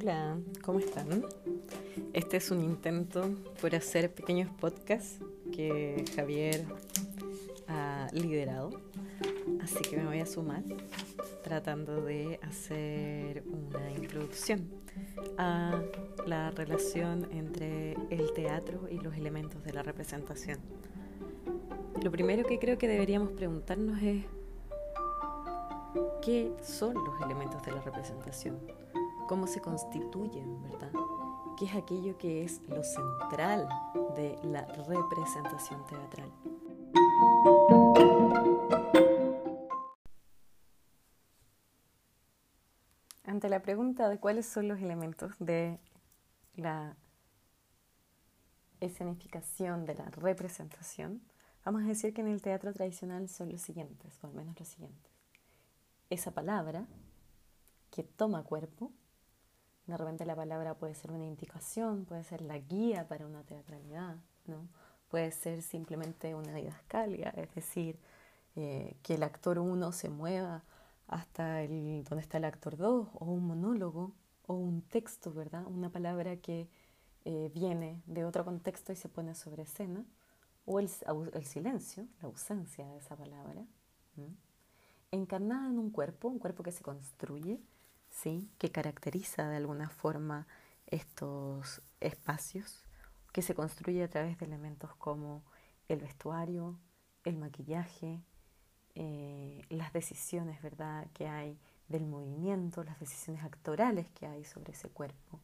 Hola, ¿cómo están? Este es un intento por hacer pequeños podcasts que Javier ha liderado, así que me voy a sumar tratando de hacer una introducción a la relación entre el teatro y los elementos de la representación. Lo primero que creo que deberíamos preguntarnos es qué son los elementos de la representación, cómo se constituyen, ¿verdad? ¿Qué es aquello que es lo central de la representación teatral? Ante la pregunta de cuáles son los elementos de la escenificación, de la representación, vamos a decir que en el teatro tradicional son los siguientes, o al menos los siguientes esa palabra que toma cuerpo. De repente la palabra puede ser una indicación, puede ser la guía para una teatralidad, ¿no? puede ser simplemente una didascalia, es decir, eh, que el actor 1 se mueva hasta el, donde está el actor 2, o un monólogo, o un texto, ¿verdad? Una palabra que eh, viene de otro contexto y se pone sobre escena, o el, el silencio, la ausencia de esa palabra encarnada en un cuerpo, un cuerpo que se construye, ¿sí? que caracteriza de alguna forma estos espacios, que se construye a través de elementos como el vestuario, el maquillaje, eh, las decisiones ¿verdad? que hay del movimiento, las decisiones actorales que hay sobre ese cuerpo,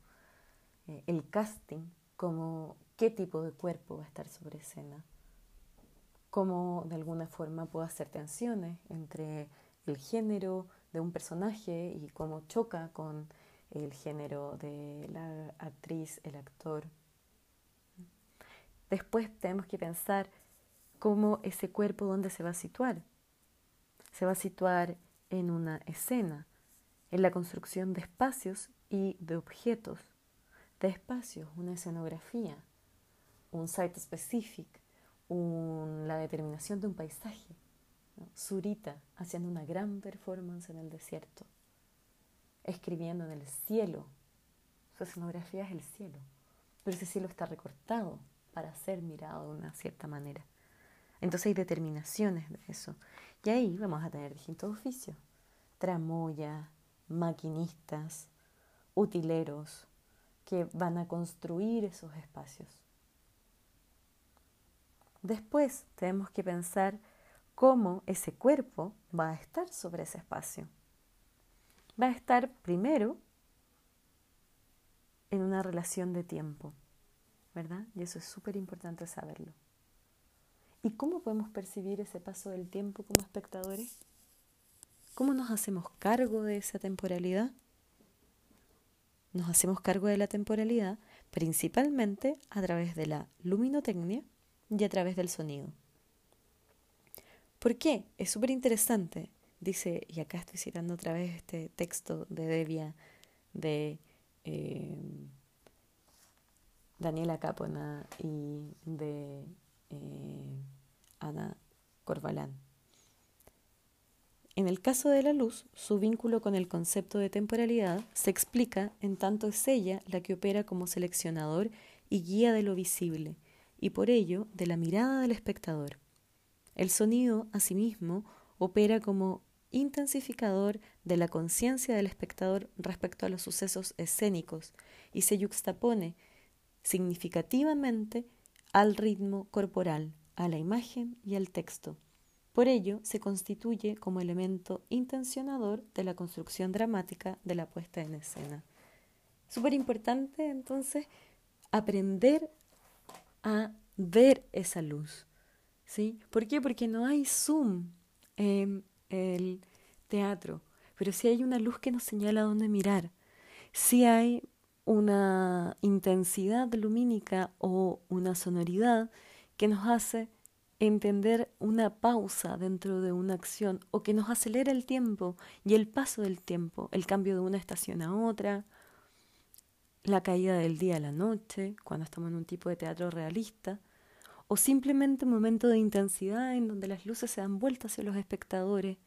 eh, el casting, como qué tipo de cuerpo va a estar sobre escena, cómo de alguna forma puedo hacer tensiones entre el género de un personaje y cómo choca con el género de la actriz, el actor. Después tenemos que pensar cómo ese cuerpo, dónde se va a situar. Se va a situar en una escena, en la construcción de espacios y de objetos. De espacios, una escenografía, un site specific, la determinación de un paisaje, Zurita haciendo una gran performance en el desierto, escribiendo en el cielo. Su escenografía es el cielo, pero ese cielo está recortado para ser mirado de una cierta manera. Entonces hay determinaciones de eso. Y ahí vamos a tener distintos oficios. Tramoya, maquinistas, utileros, que van a construir esos espacios. Después tenemos que pensar cómo ese cuerpo va a estar sobre ese espacio. Va a estar primero en una relación de tiempo, ¿verdad? Y eso es súper importante saberlo. ¿Y cómo podemos percibir ese paso del tiempo como espectadores? ¿Cómo nos hacemos cargo de esa temporalidad? Nos hacemos cargo de la temporalidad principalmente a través de la luminotecnia y a través del sonido. ¿Por qué? Es súper interesante. Dice, y acá estoy citando otra vez este texto de Devia de eh, Daniela Capona y de eh, Ana Corvalán. En el caso de la luz, su vínculo con el concepto de temporalidad se explica en tanto es ella la que opera como seleccionador y guía de lo visible, y por ello de la mirada del espectador. El sonido, asimismo, opera como intensificador de la conciencia del espectador respecto a los sucesos escénicos y se yuxtapone significativamente al ritmo corporal, a la imagen y al texto. Por ello, se constituye como elemento intencionador de la construcción dramática de la puesta en escena. Súper importante entonces aprender a ver esa luz, ¿sí? ¿Por qué? Porque no hay zoom en el teatro, pero sí hay una luz que nos señala dónde mirar, sí hay una intensidad lumínica o una sonoridad que nos hace entender una pausa dentro de una acción o que nos acelera el tiempo y el paso del tiempo, el cambio de una estación a otra, la caída del día a la noche, cuando estamos en un tipo de teatro realista, o simplemente un momento de intensidad en donde las luces se dan vueltas hacia los espectadores,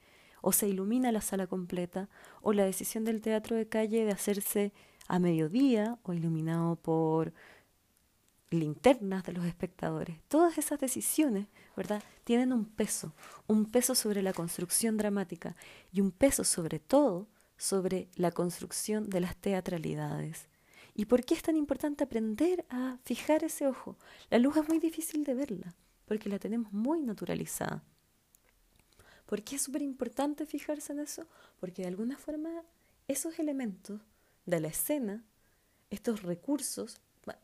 o se ilumina la sala completa, o la decisión del teatro de calle de hacerse a mediodía o iluminado por linternas de los espectadores. Todas esas decisiones, ¿verdad?, tienen un peso, un peso sobre la construcción dramática y un peso sobre todo sobre la construcción de las teatralidades. ¿Y por qué es tan importante aprender a fijar ese ojo? La luz es muy difícil de verla, porque la tenemos muy naturalizada. ¿Por qué es súper importante fijarse en eso? Porque de alguna forma esos elementos de la escena, estos recursos,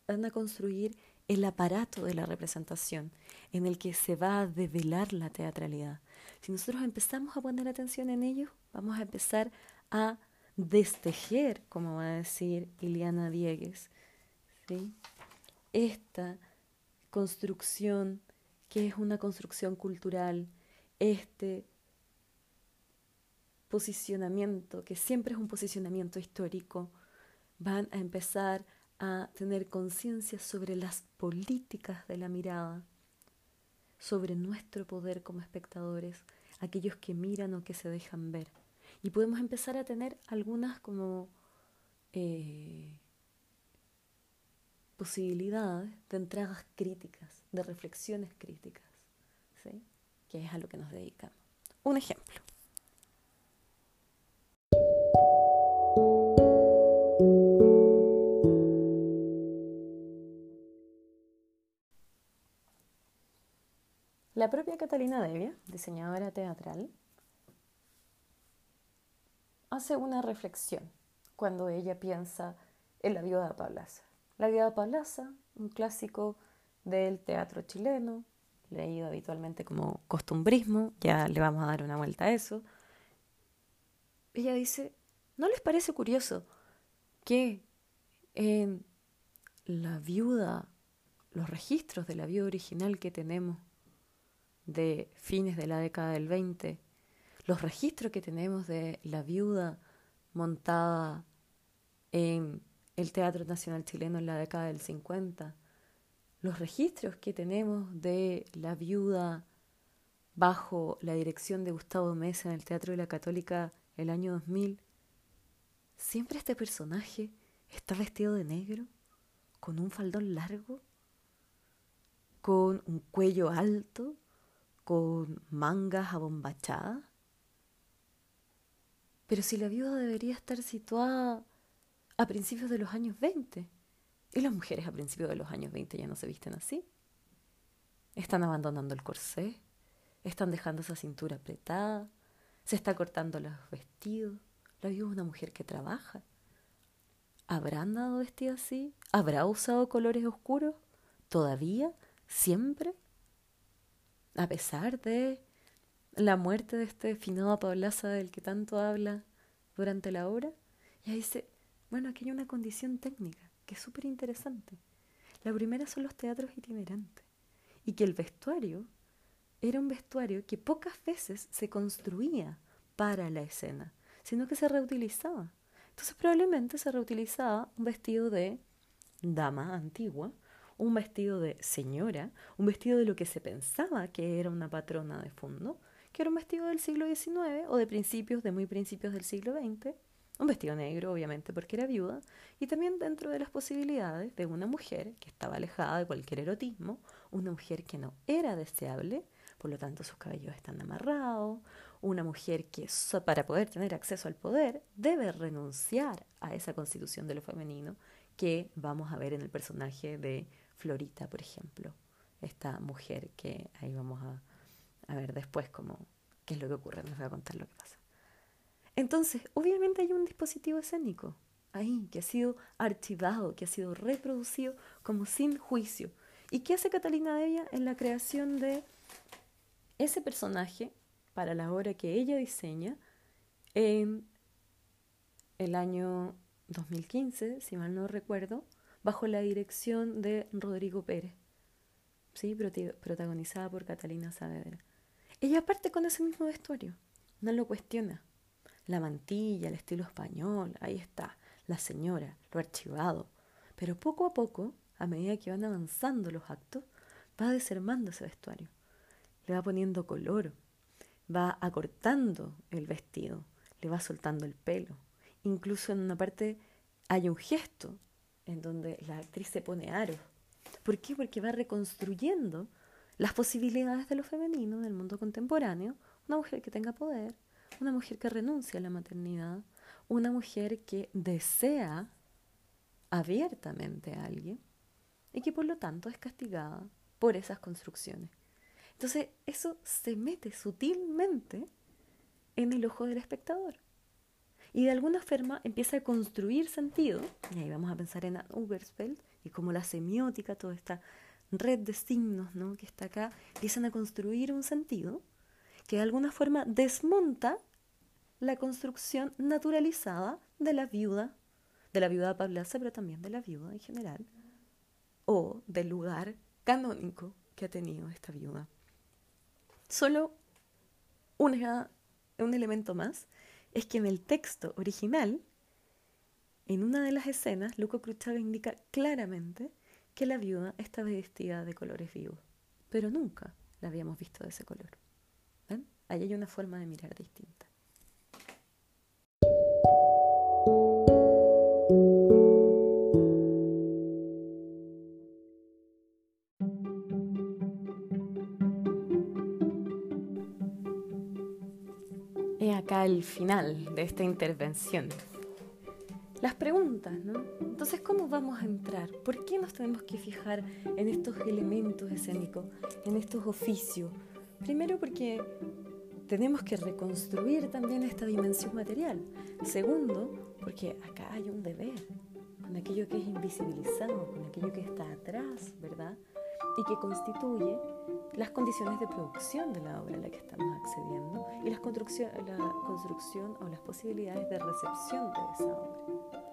van a construir el aparato de la representación en el que se va a develar la teatralidad. Si nosotros empezamos a poner atención en ellos, vamos a empezar a destejer, como va a decir Iliana Diegues, esta construcción que es una construcción cultural, este posicionamiento, que siempre es un posicionamiento histórico, van a empezar a tener conciencia sobre las políticas de la mirada, sobre nuestro poder como espectadores, aquellos que miran o que se dejan ver. Y podemos empezar a tener algunas como eh, posibilidades de entradas críticas, de reflexiones críticas, ¿sí? que es a lo que nos dedicamos. Un ejemplo. La propia Catalina Devia, diseñadora teatral, hace una reflexión cuando ella piensa en La viuda Pablaza. La viuda Pablaza, un clásico del teatro chileno, leído habitualmente como costumbrismo, ya le vamos a dar una vuelta a eso. Ella dice, ¿no les parece curioso que en la viuda, los registros de la viuda original que tenemos de fines de la década del 20, los registros que tenemos de la viuda montada en el Teatro Nacional Chileno en la década del 50, los registros que tenemos de la viuda bajo la dirección de Gustavo Mesa en el Teatro de la Católica el año 2000, siempre este personaje está vestido de negro, con un faldón largo, con un cuello alto, con mangas abombachadas. Pero si la viuda debería estar situada a principios de los años 20, y las mujeres a principios de los años 20 ya no se visten así, están abandonando el corsé, están dejando esa cintura apretada, se está cortando los vestidos. La viuda es una mujer que trabaja. ¿Habrá andado vestida así? ¿Habrá usado colores oscuros? ¿Todavía? ¿Siempre? a pesar de la muerte de este finado Pablaza del que tanto habla durante la obra, y dice, bueno, aquí hay una condición técnica que es súper interesante. La primera son los teatros itinerantes, y que el vestuario era un vestuario que pocas veces se construía para la escena, sino que se reutilizaba. Entonces probablemente se reutilizaba un vestido de dama antigua un vestido de señora, un vestido de lo que se pensaba que era una patrona de fondo, que era un vestido del siglo XIX o de principios, de muy principios del siglo XX, un vestido negro, obviamente, porque era viuda, y también dentro de las posibilidades de una mujer que estaba alejada de cualquier erotismo, una mujer que no era deseable, por lo tanto sus cabellos están amarrados, una mujer que para poder tener acceso al poder debe renunciar a esa constitución de lo femenino que vamos a ver en el personaje de Florita, por ejemplo, esta mujer que ahí vamos a, ver después cómo, qué es lo que ocurre, les voy a contar lo que pasa. Entonces, obviamente hay un dispositivo escénico ahí que ha sido archivado, que ha sido reproducido como sin juicio. ¿Y qué hace Catalina Devia en la creación de ese personaje para la obra que ella diseña en el año 2015, si mal no recuerdo, bajo la dirección de Rodrigo Pérez, ¿sí? protagonizada por Catalina Saavedra. Ella parte con ese mismo vestuario, no lo cuestiona. La mantilla, el estilo español, ahí está, la señora, lo archivado. Pero poco a poco, a medida que van avanzando los actos, va desarmando ese vestuario. Le va poniendo color, va acortando el vestido, le va soltando el pelo. Incluso en una parte hay un gesto en donde la actriz se pone aro. ¿Por qué? Porque va reconstruyendo las posibilidades de lo femenino en el mundo contemporáneo. Una mujer que tenga poder, una mujer que renuncia a la maternidad, una mujer que desea abiertamente a alguien y que por lo tanto es castigada por esas construcciones. Entonces eso se mete sutilmente en el ojo del espectador. Y de alguna forma empieza a construir sentido, y ahí vamos a pensar en Ubersfeld y como la semiótica, toda esta red de signos ¿no? que está acá, empiezan a construir un sentido que de alguna forma desmonta la construcción naturalizada de la viuda, de la viuda pablaza, pero también de la viuda en general, o del lugar canónico que ha tenido esta viuda. Solo un elemento más es que en el texto original, en una de las escenas, Luco Cruchave indica claramente que la viuda estaba vestida de colores vivos, pero nunca la habíamos visto de ese color. ¿Ven? Ahí hay una forma de mirar distinta. acá el final de esta intervención. Las preguntas, ¿no? Entonces, ¿cómo vamos a entrar? ¿Por qué nos tenemos que fijar en estos elementos escénicos, en estos oficios? Primero porque tenemos que reconstruir también esta dimensión material. Segundo, porque acá hay un deber con aquello que es invisibilizado, con aquello que está atrás, ¿verdad? Y que constituye las condiciones de producción de la obra a la que estamos accediendo y las construcción, la construcción o las posibilidades de recepción de esa obra.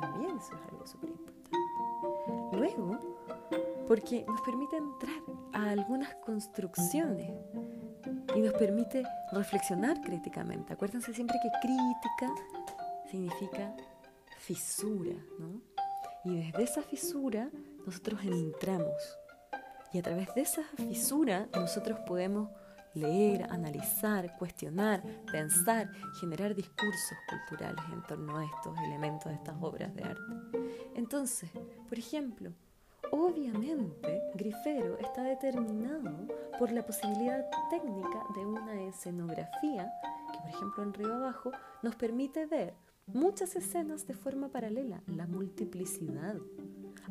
También eso es algo súper importante. Luego, porque nos permite entrar a algunas construcciones y nos permite reflexionar críticamente. Acuérdense siempre que crítica significa fisura, ¿no? Y desde esa fisura nosotros entramos y a través de esa fisura nosotros podemos leer, analizar, cuestionar, pensar, generar discursos culturales en torno a estos elementos de estas obras de arte. Entonces, por ejemplo, obviamente Grifero está determinado por la posibilidad técnica de una escenografía que, por ejemplo, en Río Abajo nos permite ver muchas escenas de forma paralela, la multiplicidad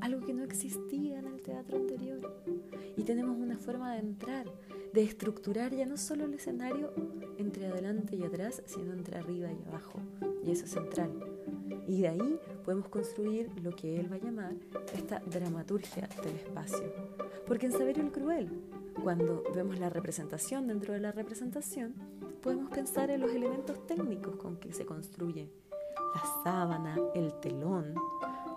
algo que no existía en el teatro anterior. Y tenemos una forma de entrar, de estructurar ya no solo el escenario entre adelante y atrás, sino entre arriba y abajo. Y eso es central. Y de ahí podemos construir lo que él va a llamar esta dramaturgia del espacio. Porque en Saber el Cruel, cuando vemos la representación dentro de la representación, podemos pensar en los elementos técnicos con que se construye. La sábana, el telón,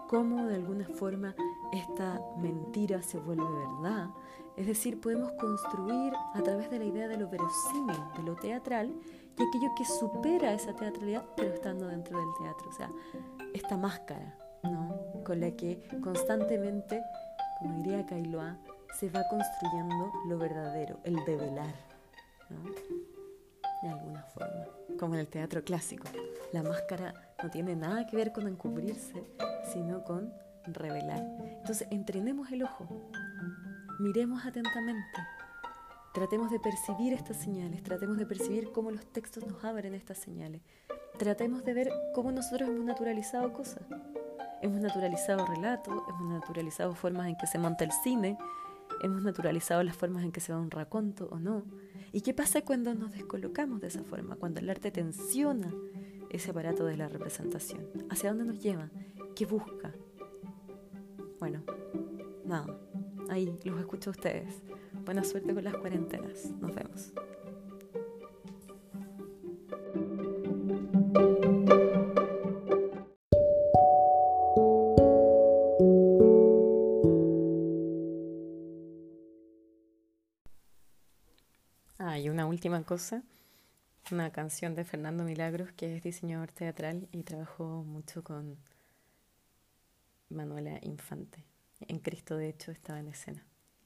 cómo de alguna forma esta mentira se vuelve verdad. Es decir, podemos construir a través de la idea de lo verosímil, de lo teatral, y aquello que supera esa teatralidad, pero estando dentro del teatro. O sea, esta máscara, ¿no? Con la que constantemente, como diría Kailoa, se va construyendo lo verdadero, el develar, ¿no? De alguna forma, como en el teatro clásico. La máscara no tiene nada que ver con encubrirse, sino con revelar. Entonces, entrenemos el ojo, miremos atentamente, tratemos de percibir estas señales, tratemos de percibir cómo los textos nos abren estas señales, tratemos de ver cómo nosotros hemos naturalizado cosas. Hemos naturalizado relatos, hemos naturalizado formas en que se monta el cine, hemos naturalizado las formas en que se va un raconto o no. ¿Y qué pasa cuando nos descolocamos de esa forma? Cuando el arte tensiona ese aparato de la representación. ¿Hacia dónde nos lleva? ¿Qué busca? Bueno, nada. Ahí los escucho a ustedes. Buena suerte con las cuarentenas. Nos vemos. Ah, y una última cosa una canción de Fernando Milagros, que es diseñador teatral y trabajó mucho con Manuela Infante. En Cristo, de hecho, estaba en escena.